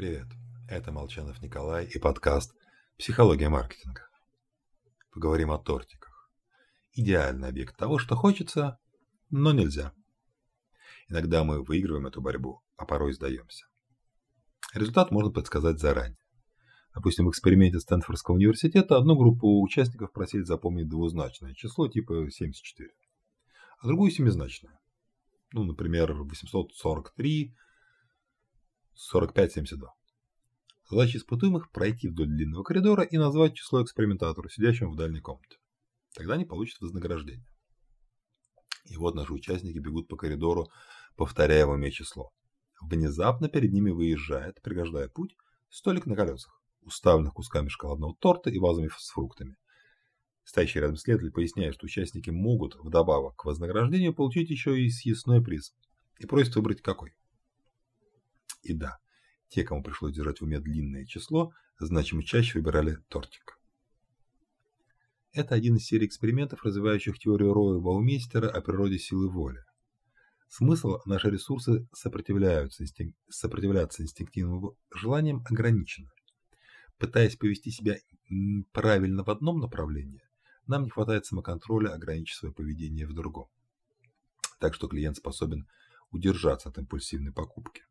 Привет, это Молчанов Николай и подкаст «Психология маркетинга». Поговорим о тортиках. Идеальный объект того, что хочется, но нельзя. Иногда мы выигрываем эту борьбу, а порой сдаемся. Результат можно предсказать заранее. Допустим, в эксперименте Стэнфордского университета одну группу участников просили запомнить двузначное число типа 74, а другую семизначное. Ну, например, 843 45-72. Задача испытуемых – пройти вдоль длинного коридора и назвать число экспериментатору, сидящему в дальней комнате. Тогда они получат вознаграждение. И вот наши участники бегут по коридору, повторяя в уме число. Внезапно перед ними выезжает, преграждая путь, столик на колесах, уставленных кусками шоколадного торта и вазами с фруктами. Стоящий рядом следователь поясняет, что участники могут вдобавок к вознаграждению получить еще и съестной приз. И просит выбрать какой. И да, те, кому пришлось держать в уме длинное число, значимо чаще выбирали тортик. Это один из серий экспериментов, развивающих теорию Роя Баумейстера о природе силы воли. Смысл – наши ресурсы сопротивляются, инстинк... сопротивляться инстинктивным желаниям ограничено. Пытаясь повести себя правильно в одном направлении, нам не хватает самоконтроля, ограничив свое поведение в другом. Так что клиент способен удержаться от импульсивной покупки.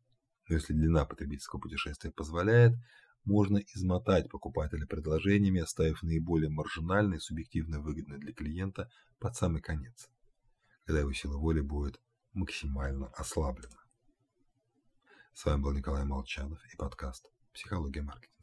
Но если длина потребительского путешествия позволяет, можно измотать покупателя предложениями, оставив наиболее маржинальные субъективно выгодные для клиента под самый конец, когда его сила воли будет максимально ослаблена. С вами был Николай Молчанов и подкаст «Психология маркетинга».